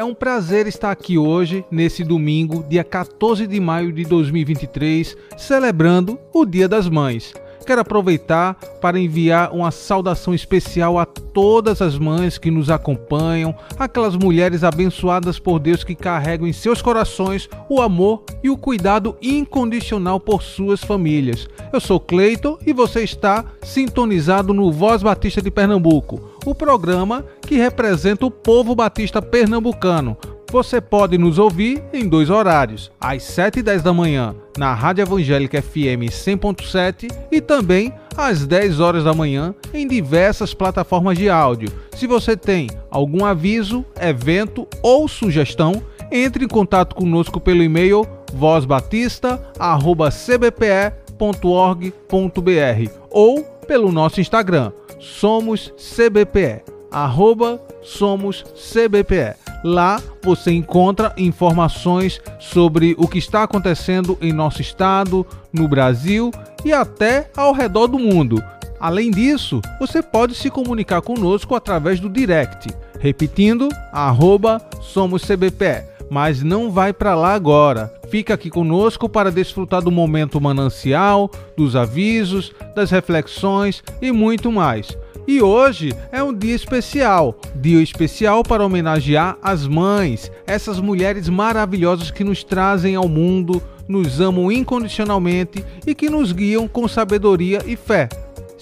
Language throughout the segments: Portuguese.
É um prazer estar aqui hoje, nesse domingo, dia 14 de maio de 2023, celebrando o Dia das Mães. Quero aproveitar para enviar uma saudação especial a todas as mães que nos acompanham, aquelas mulheres abençoadas por Deus que carregam em seus corações o amor e o cuidado incondicional por suas famílias. Eu sou Cleiton e você está sintonizado no Voz Batista de Pernambuco, o programa que representa o povo batista pernambucano. Você pode nos ouvir em dois horários, às 7 e 10 da manhã na Rádio Evangélica FM 100.7 e também às 10 horas da manhã em diversas plataformas de áudio. Se você tem algum aviso, evento ou sugestão, entre em contato conosco pelo e-mail vozbatista@cbpe.org.br ou pelo nosso Instagram, somos CBPE, arroba somos CBPE. Lá você encontra informações sobre o que está acontecendo em nosso estado, no Brasil e até ao redor do mundo. Além disso, você pode se comunicar conosco através do direct, repetindo arroba somoscbpe, mas não vai para lá agora. Fica aqui conosco para desfrutar do momento manancial, dos avisos, das reflexões e muito mais. E hoje é um dia especial, dia especial para homenagear as mães, essas mulheres maravilhosas que nos trazem ao mundo, nos amam incondicionalmente e que nos guiam com sabedoria e fé.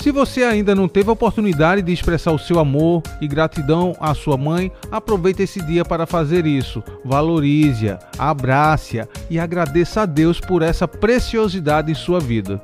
Se você ainda não teve a oportunidade de expressar o seu amor e gratidão à sua mãe, aproveite esse dia para fazer isso. Valorize-a, abrace-a e agradeça a Deus por essa preciosidade em sua vida.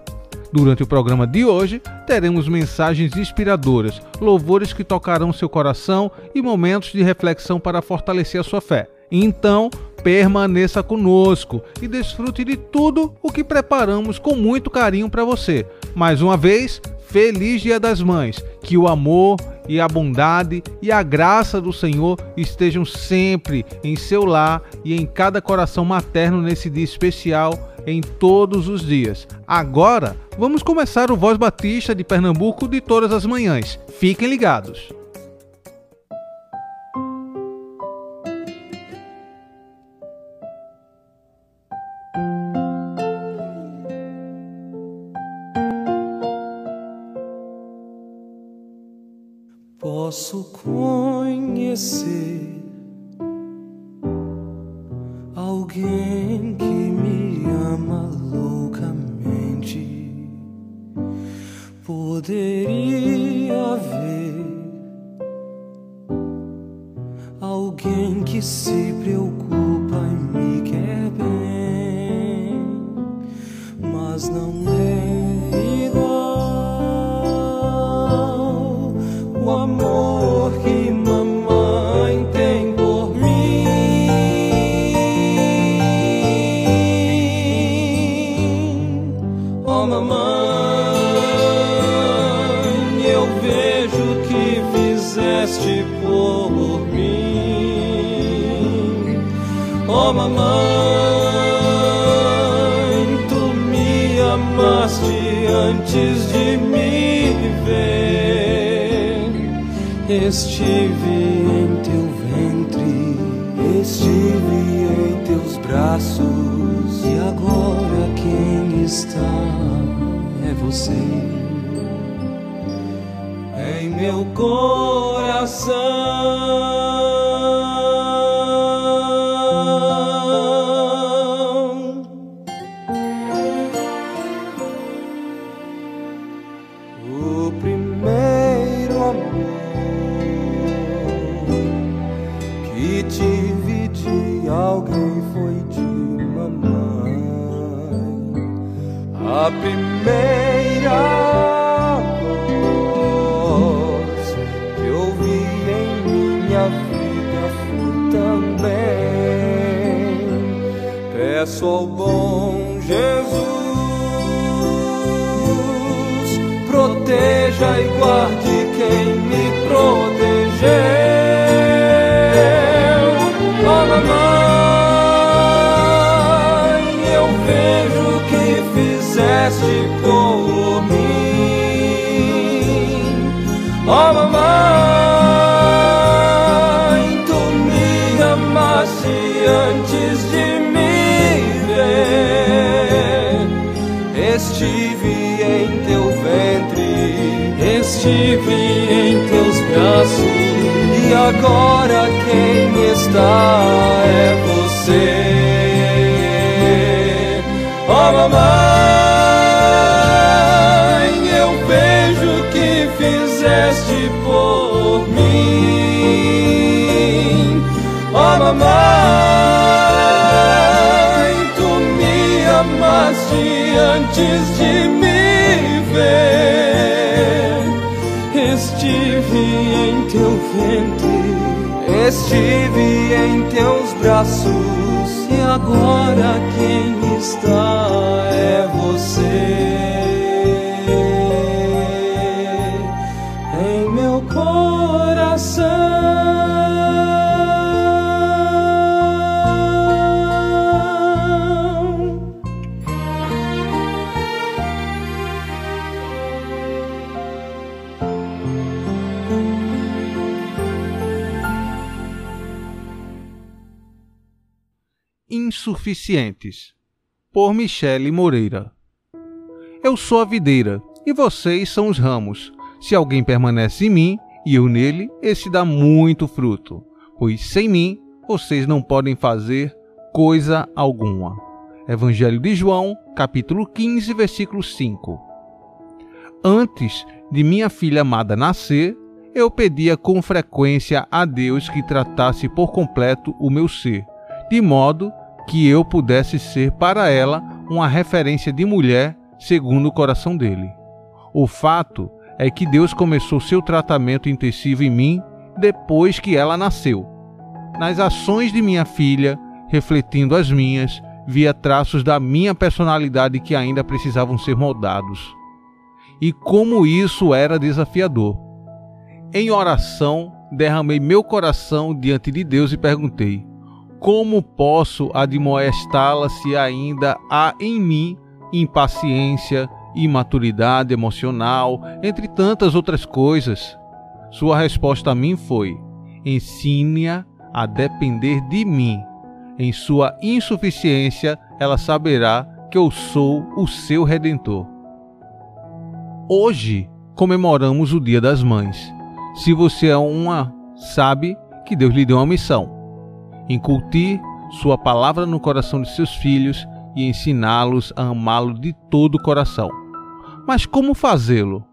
Durante o programa de hoje, teremos mensagens inspiradoras, louvores que tocarão seu coração e momentos de reflexão para fortalecer a sua fé. Então, permaneça conosco e desfrute de tudo o que preparamos com muito carinho para você. Mais uma vez, feliz Dia das Mães. Que o amor e a bondade e a graça do Senhor estejam sempre em seu lar e em cada coração materno nesse dia especial em todos os dias. Agora, vamos começar o Voz Batista de Pernambuco de todas as manhãs. Fiquem ligados. Estive A primeira voz que ouvi em minha vida foi também. Peço ao bom Jesus proteja e guarde quem me protegeu. Estive em teu ventre, estive em teus braços, e agora quem está é você. Oh, mamãe, eu vejo o que fizeste por mim. Oh, mamãe, antes de me ver. Estive em teu ventre, estive em teus braços, e agora quem está é você. Insuficientes, por Michele Moreira. Eu sou a videira e vocês são os ramos. Se alguém permanece em mim e eu nele, esse dá muito fruto, pois sem mim vocês não podem fazer coisa alguma. Evangelho de João, capítulo 15, versículo 5. Antes de minha filha amada nascer, eu pedia com frequência a Deus que tratasse por completo o meu ser, de modo que eu pudesse ser para ela uma referência de mulher segundo o coração dele. O fato é que Deus começou seu tratamento intensivo em mim depois que ela nasceu. Nas ações de minha filha, refletindo as minhas, via traços da minha personalidade que ainda precisavam ser moldados. E como isso era desafiador. Em oração, derramei meu coração diante de Deus e perguntei: Como posso admoestá-la se ainda há em mim impaciência, imaturidade emocional, entre tantas outras coisas? Sua resposta a mim foi: Ensine-a a depender de mim. Em sua insuficiência, ela saberá que eu sou o seu redentor. Hoje comemoramos o Dia das Mães. Se você é uma, sabe que Deus lhe deu uma missão: incutir sua palavra no coração de seus filhos e ensiná-los a amá-lo de todo o coração. Mas como fazê-lo?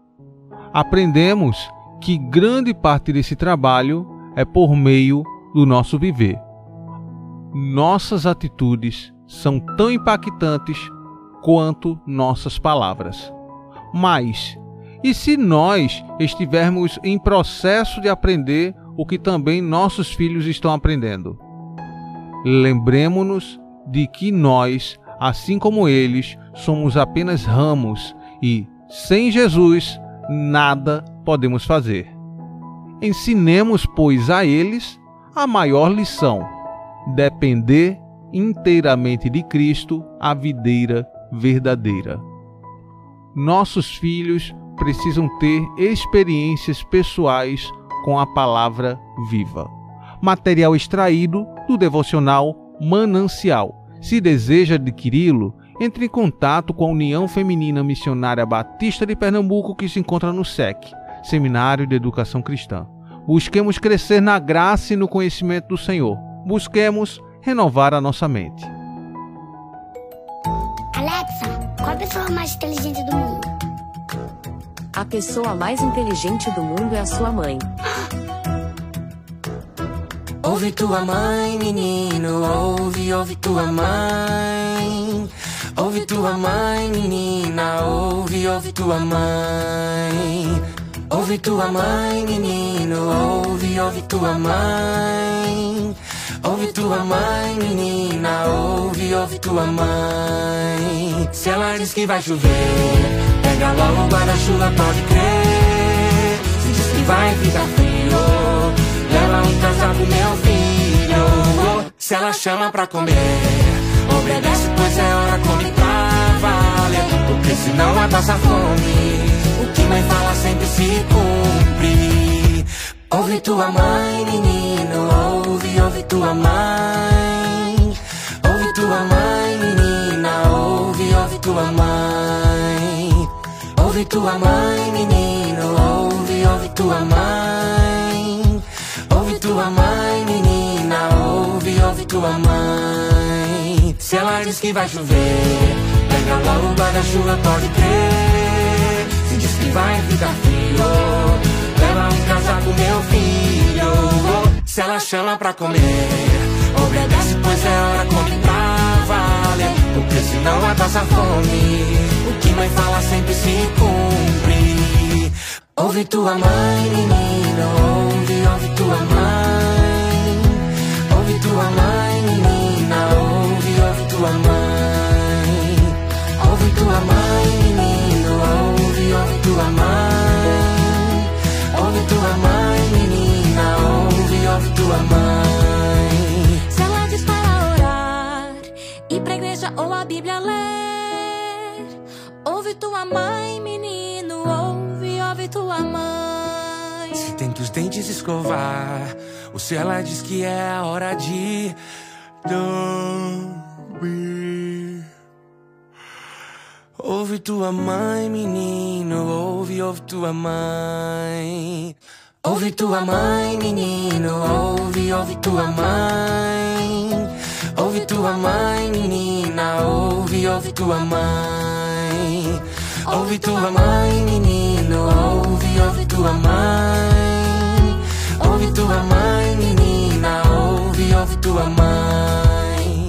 Aprendemos que grande parte desse trabalho é por meio do nosso viver. Nossas atitudes são tão impactantes quanto nossas palavras. Mas, e se nós estivermos em processo de aprender o que também nossos filhos estão aprendendo? Lembremos-nos de que nós, assim como eles, somos apenas ramos e, sem Jesus, nada podemos fazer. Ensinemos, pois, a eles a maior lição: depender inteiramente de Cristo, a videira verdadeira. Nossos filhos precisam ter experiências pessoais com a palavra viva. Material extraído do devocional Manancial. Se deseja adquiri-lo, entre em contato com a União Feminina Missionária Batista de Pernambuco, que se encontra no SEC, Seminário de Educação Cristã. Busquemos crescer na graça e no conhecimento do Senhor. Busquemos renovar a nossa mente. Alexa, qual a pessoa mais inteligente do mundo? A pessoa mais inteligente do mundo é a sua mãe. Ouve tua mãe, menino, ouve, ouve tua mãe. Ouve tua mãe, menina, ouve, ouve tua mãe. Ouve tua mãe, menino, ouve, ouve tua mãe. Ouve tua mãe, menina, ouve, ouve tua mãe. Se ela diz que vai chover, pega logo o guarda-chuva, pode crer. Chama pra comer, obedece, pois é hora, come pra valer. Porque senão vai passar fome. O que mãe fala sempre se cumpre. Ouve tua mãe, menino, ouve, ouve tua mãe. Ouve tua mãe, menina, ouve, ouve tua mãe. Ouve tua mãe, menino, tua mãe. Se ela diz que vai chover, pega logo o guarda-chuva, pode crer. Se diz que vai ficar frio, leva um casaco, meu filho. Se ela chama pra comer, obedece, pois é hora, come pra valer. Porque senão vai passar fome. O que mãe fala sempre se cumpre. Ouve tua mãe, menino, ouve, ouve tua mãe. Ouve tua mãe, menina, ouve, ouve tua mãe. Ouve tua mãe, menino, ouve, ouve tua mãe. Ouve tua mãe, menina, ouve, ouve tua mãe. Se ela diz para orar, ir pra igreja ou a Bíblia ler. Ouve tua mãe, menino, ouve, ouve tua mãe. Se tem que os dentes escovar, se ela diz que é a hora de dormir. Ouve tua mãe, menino, ouve, ouve tua mãe. Ouve tua mãe, menino, ouve, ouve tua mãe. Ouve tua mãe, menina, ouve, ouve tua mãe. Ouve tua mãe, menino, ouve, ouve tua mãe. Ouve tua mãe, menina, ouve, ouve tua mãe.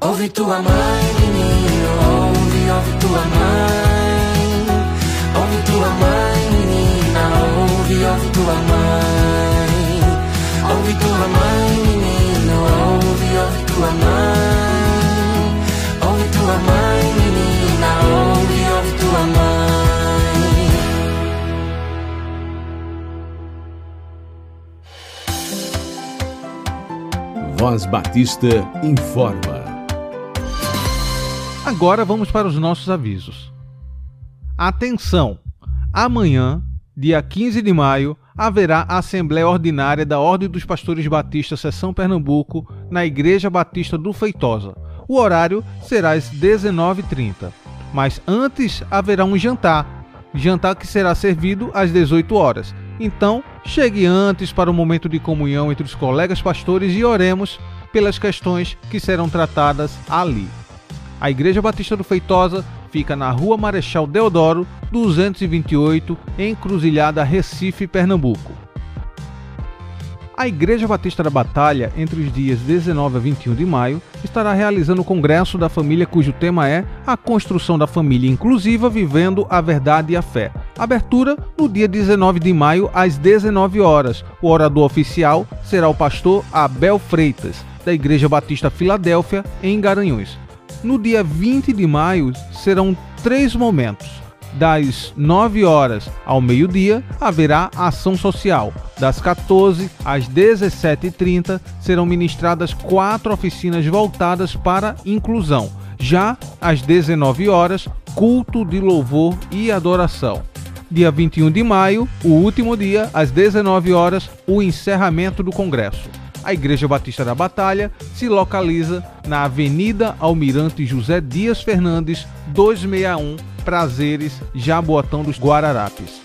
Ouve tua mãe, menino, ouve, ouve tua mãe. Ouve tua mãe, menina, ouve, ouve tua mãe. Ouve tua mãe, menino, ouve, ouve tua mãe. Ouve tua mãe, menina, ouve, ouve tua mãe. Voz Batista informa. Agora vamos para os nossos avisos. Atenção! Amanhã, dia 15 de maio, haverá a Assembleia Ordinária da Ordem dos Pastores Batistas Seção Pernambuco na Igreja Batista do Feitosa. O horário será às 19h30. Mas antes haverá um jantar, jantar que será servido às 18 horas. Então, chegue antes para o momento de comunhão entre os colegas pastores e oremos pelas questões que serão tratadas ali. A Igreja Batista do Feitosa fica na Rua Marechal Deodoro, 228, Encruzilhada Recife, Pernambuco. A Igreja Batista da Batalha, entre os dias 19 a 21 de maio, estará realizando o Congresso da Família, cujo tema é A Construção da Família Inclusiva Vivendo a Verdade e a Fé. Abertura no dia 19 de maio, às 19 horas. O orador oficial será o pastor Abel Freitas, da Igreja Batista Filadélfia, em Garanhuns. No dia 20 de maio serão três momentos. Das 9 horas ao meio-dia haverá ação social. Das 14 às 17h30 serão ministradas quatro oficinas voltadas para inclusão. Já às 19 horas, culto de louvor e adoração. Dia 21 de maio, o último dia, às 19 horas, o encerramento do congresso. A Igreja Batista da Batalha se localiza na Avenida Almirante José Dias Fernandes, 261, Prazeres, Jaboatão dos Guararapes.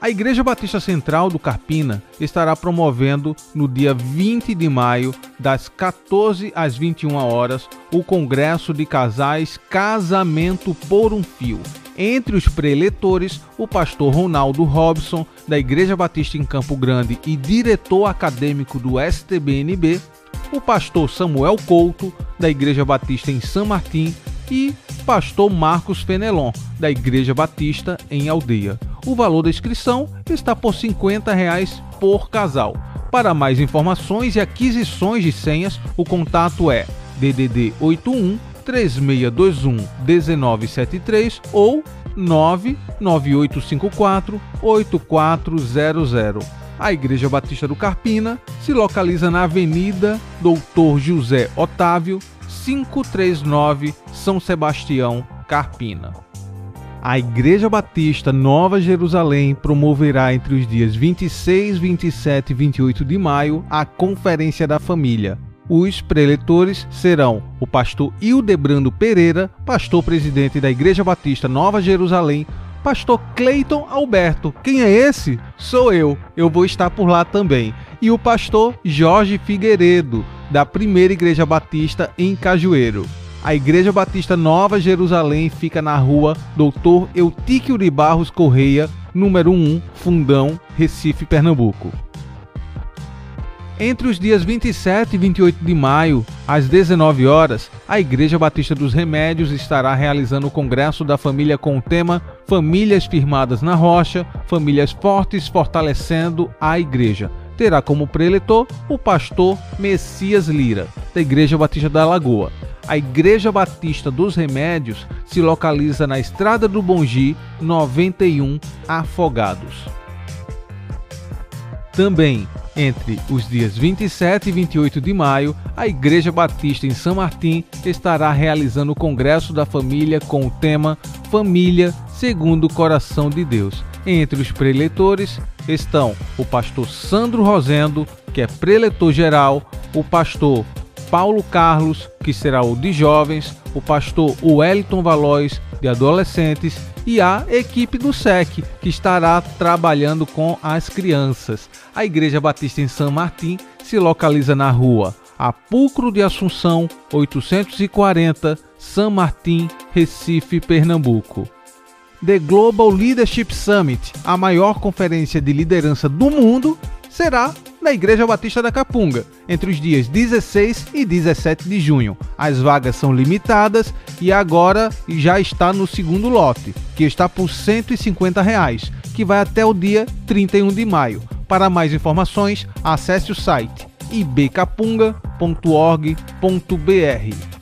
A Igreja Batista Central do Carpina estará promovendo no dia 20 de maio, das 14 às 21 horas, o Congresso de Casais Casamento por um Fio. Entre os preletores, o pastor Ronaldo Robson, da Igreja Batista em Campo Grande e diretor acadêmico do STBNB, o pastor Samuel Couto, da Igreja Batista em São Martim, e pastor Marcos Fenelon, da Igreja Batista em Aldeia. O valor da inscrição está por 50 reais por casal. Para mais informações e aquisições de senhas, o contato é DDD 81 3621 1973 ou 99854 8400. A Igreja Batista do Carpina se localiza na Avenida Doutor José Otávio, 539, São Sebastião, Carpina. A Igreja Batista Nova Jerusalém promoverá entre os dias 26, 27 e 28 de maio a Conferência da Família. Os preletores serão o pastor Hildebrando Pereira, pastor presidente da Igreja Batista Nova Jerusalém, pastor Cleiton Alberto. Quem é esse? Sou eu. Eu vou estar por lá também. E o pastor Jorge Figueiredo, da Primeira Igreja Batista em Cajueiro. A Igreja Batista Nova Jerusalém fica na rua Doutor Eutíquio de Barros Correia, número 1, Fundão, Recife, Pernambuco. Entre os dias 27 e 28 de maio, às 19 horas, a Igreja Batista dos Remédios estará realizando o Congresso da Família com o tema Famílias Firmadas na Rocha, Famílias Fortes Fortalecendo a Igreja. Terá como preletor o pastor Messias Lira, da Igreja Batista da Lagoa. A Igreja Batista dos Remédios se localiza na Estrada do Bongi, 91 Afogados. Também entre os dias 27 e 28 de maio, a Igreja Batista em São Martim estará realizando o Congresso da Família com o tema Família segundo o Coração de Deus. Entre os preletores estão o pastor Sandro Rosendo, que é preletor geral, o pastor Paulo Carlos, que será o de jovens, o pastor Wellington Valois, de adolescentes, e a equipe do SEC, que estará trabalhando com as crianças. A Igreja Batista em São Martim se localiza na rua Apulcro de Assunção, 840, São Martim, Recife, Pernambuco. The Global Leadership Summit, a maior conferência de liderança do mundo, será na Igreja Batista da Capunga, entre os dias 16 e 17 de junho. As vagas são limitadas e agora já está no segundo lote, que está por 150 reais, que vai até o dia 31 de maio. Para mais informações, acesse o site ibcapunga.org.br.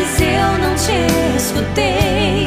vezes eu não te escutei.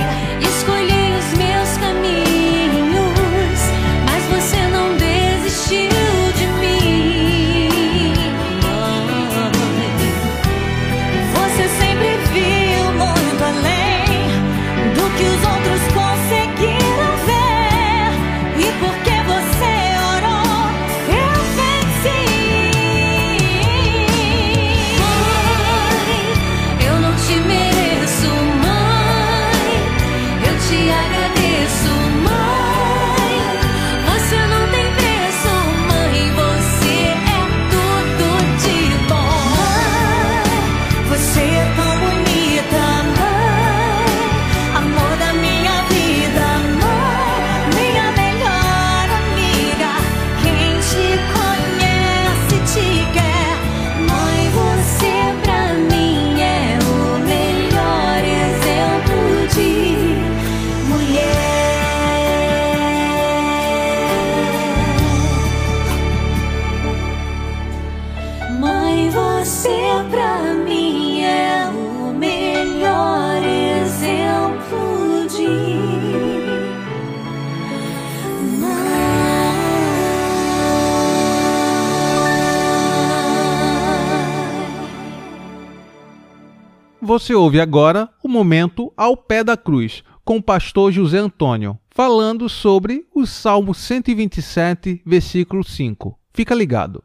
Você ouve agora o momento ao pé da cruz, com o pastor José Antônio, falando sobre o Salmo 127, versículo 5. Fica ligado.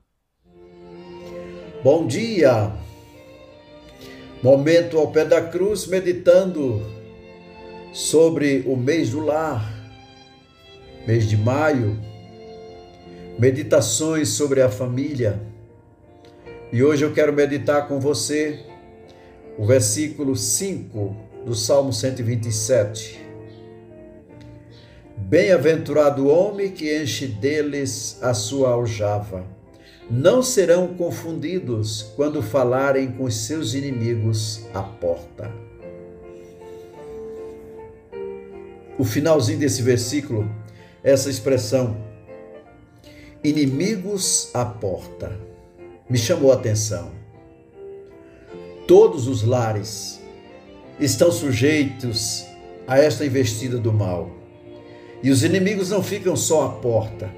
Bom dia! Momento ao pé da cruz, meditando sobre o mês do lar, mês de maio, meditações sobre a família. E hoje eu quero meditar com você o versículo 5 do Salmo 127. Bem-aventurado o homem que enche deles a sua aljava. Não serão confundidos quando falarem com os seus inimigos à porta. O finalzinho desse versículo, essa expressão, inimigos à porta, me chamou a atenção. Todos os lares estão sujeitos a esta investida do mal. E os inimigos não ficam só à porta.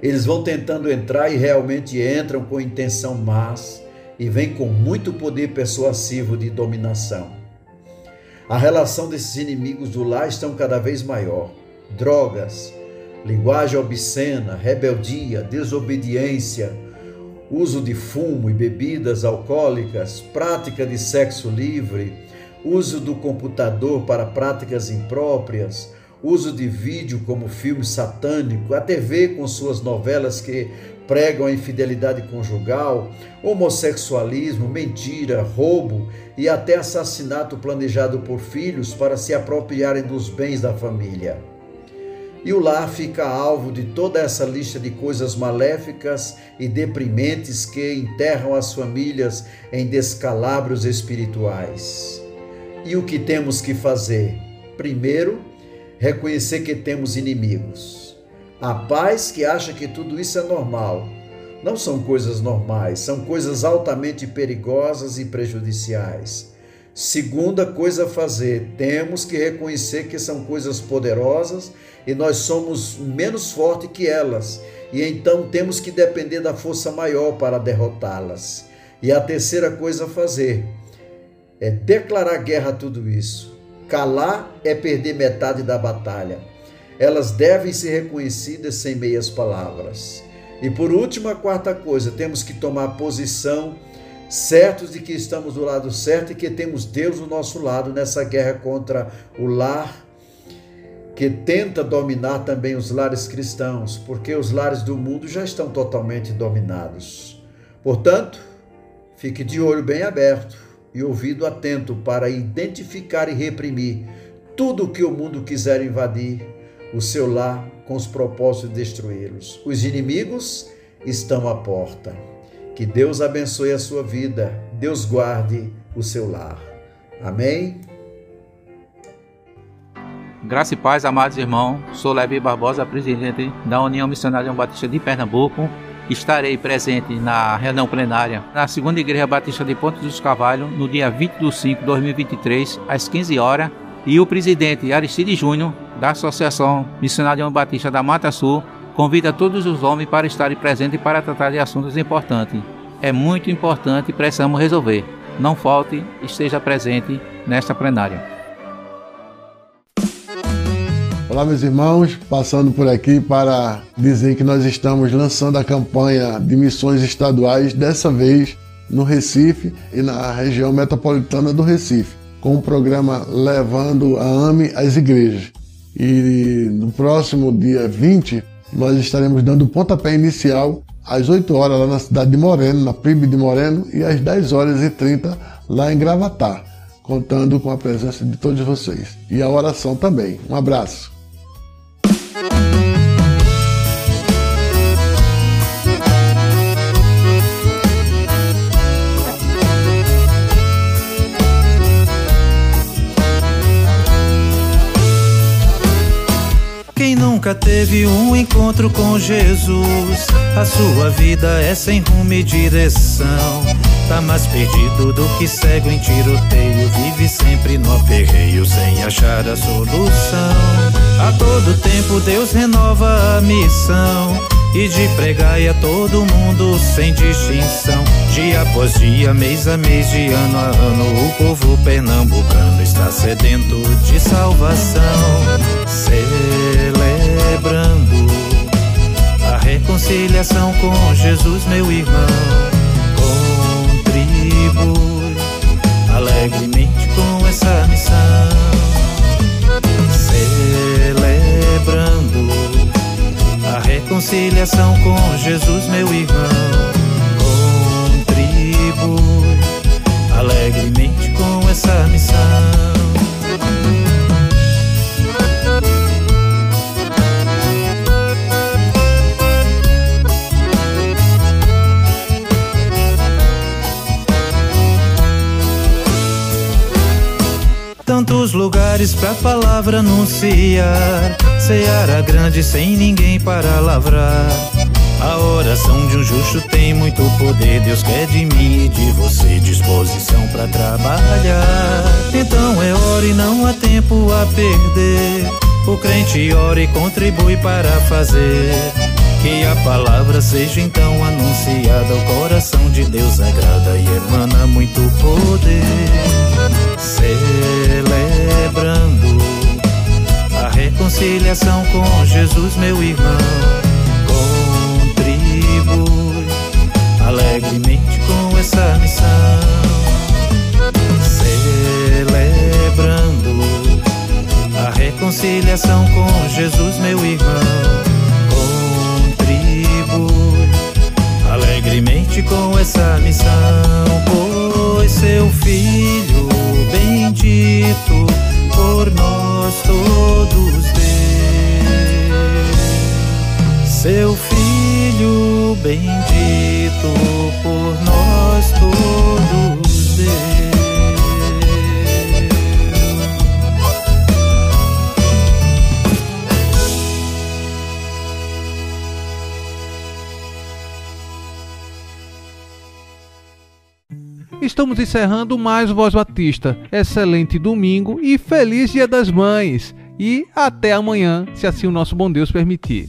Eles vão tentando entrar e realmente entram com intenção más e vêm com muito poder persuasivo de dominação. A relação desses inimigos do lar estão cada vez maior. Drogas, linguagem obscena, rebeldia, desobediência, uso de fumo e bebidas alcoólicas, prática de sexo livre, uso do computador para práticas impróprias, uso de vídeo como filme satânico, a TV com suas novelas que pregam a infidelidade conjugal, homossexualismo, mentira, roubo e até assassinato planejado por filhos para se apropriarem dos bens da família. E o lar fica alvo de toda essa lista de coisas maléficas e deprimentes que enterram as famílias em descalabros espirituais. E o que temos que fazer? Primeiro, reconhecer que temos inimigos. A paz que acha que tudo isso é normal. Não são coisas normais, são coisas altamente perigosas e prejudiciais. Segunda coisa a fazer, temos que reconhecer que são coisas poderosas e nós somos menos fortes que elas, e então temos que depender da força maior para derrotá-las. E a terceira coisa a fazer é declarar guerra a tudo isso. Calar é perder metade da batalha. Elas devem ser reconhecidas sem meias palavras. E por último, a quarta coisa, temos que tomar posição, certos de que estamos do lado certo e que temos Deus do nosso lado nessa guerra contra o lar, que tenta dominar também os lares cristãos, porque os lares do mundo já estão totalmente dominados. Portanto, fique de olho bem aberto e ouvido atento para identificar e reprimir tudo o que o mundo quiser invadir o seu lar com os propósitos de destruí-los. Os inimigos estão à porta. Que Deus abençoe a sua vida, Deus guarde o seu lar. Amém? Graça e paz, amados irmãos. Sou Levi Barbosa, presidente da União Missionária Batista de Pernambuco estarei presente na reunião plenária na segunda Igreja Batista de Ponte dos Cavalhos no dia 20 de 5 de 2023, às 15 horas. E o presidente Aristide Júnior, da Associação Missionária Batista da Mata Sul, convida todos os homens para estarem presentes para tratar de assuntos importantes. É muito importante e precisamos resolver. Não falte, esteja presente nesta plenária. Olá, meus irmãos, passando por aqui para dizer que nós estamos lançando a campanha de missões estaduais, dessa vez no Recife e na região metropolitana do Recife, com o programa Levando a AME às Igrejas. E no próximo dia 20, nós estaremos dando o pontapé inicial às 8 horas lá na cidade de Moreno, na PIB de Moreno, e às 10 horas e 30 lá em Gravatar, contando com a presença de todos vocês. E a oração também. Um abraço. Nunca teve um encontro com Jesus? A sua vida é sem rumo e direção. Tá mais perdido do que cego em tiroteio. Vive sempre no aperreio sem achar a solução. A todo tempo Deus renova a missão. e de pregai a todo mundo sem distinção. Dia após dia, mês a mês, de ano a ano, o povo pernambucano está sedento de salvação, celebrando a reconciliação com Jesus, meu irmão. Contribui alegremente com essa missão, celebrando a reconciliação com Jesus, meu irmão. Contribui alegremente com essa missão. Tantos lugares pra palavra anunciar. Seara grande sem ninguém para lavrar. A oração de um justo tem muito poder. Deus quer de mim e de você disposição para trabalhar. Então é hora e não há tempo a perder. O crente ora e contribui para fazer. Que a palavra seja então anunciada. O coração de Deus agrada e emana muito poder celebrando a reconciliação com Jesus, meu irmão. Contribui alegremente com essa missão, celebrando a reconciliação com Jesus, meu irmão. Contribui alegremente com essa missão, bendito por nós todos. Estamos encerrando mais Voz Batista. Excelente domingo e feliz Dia das Mães. E até amanhã, se assim o nosso bom Deus permitir.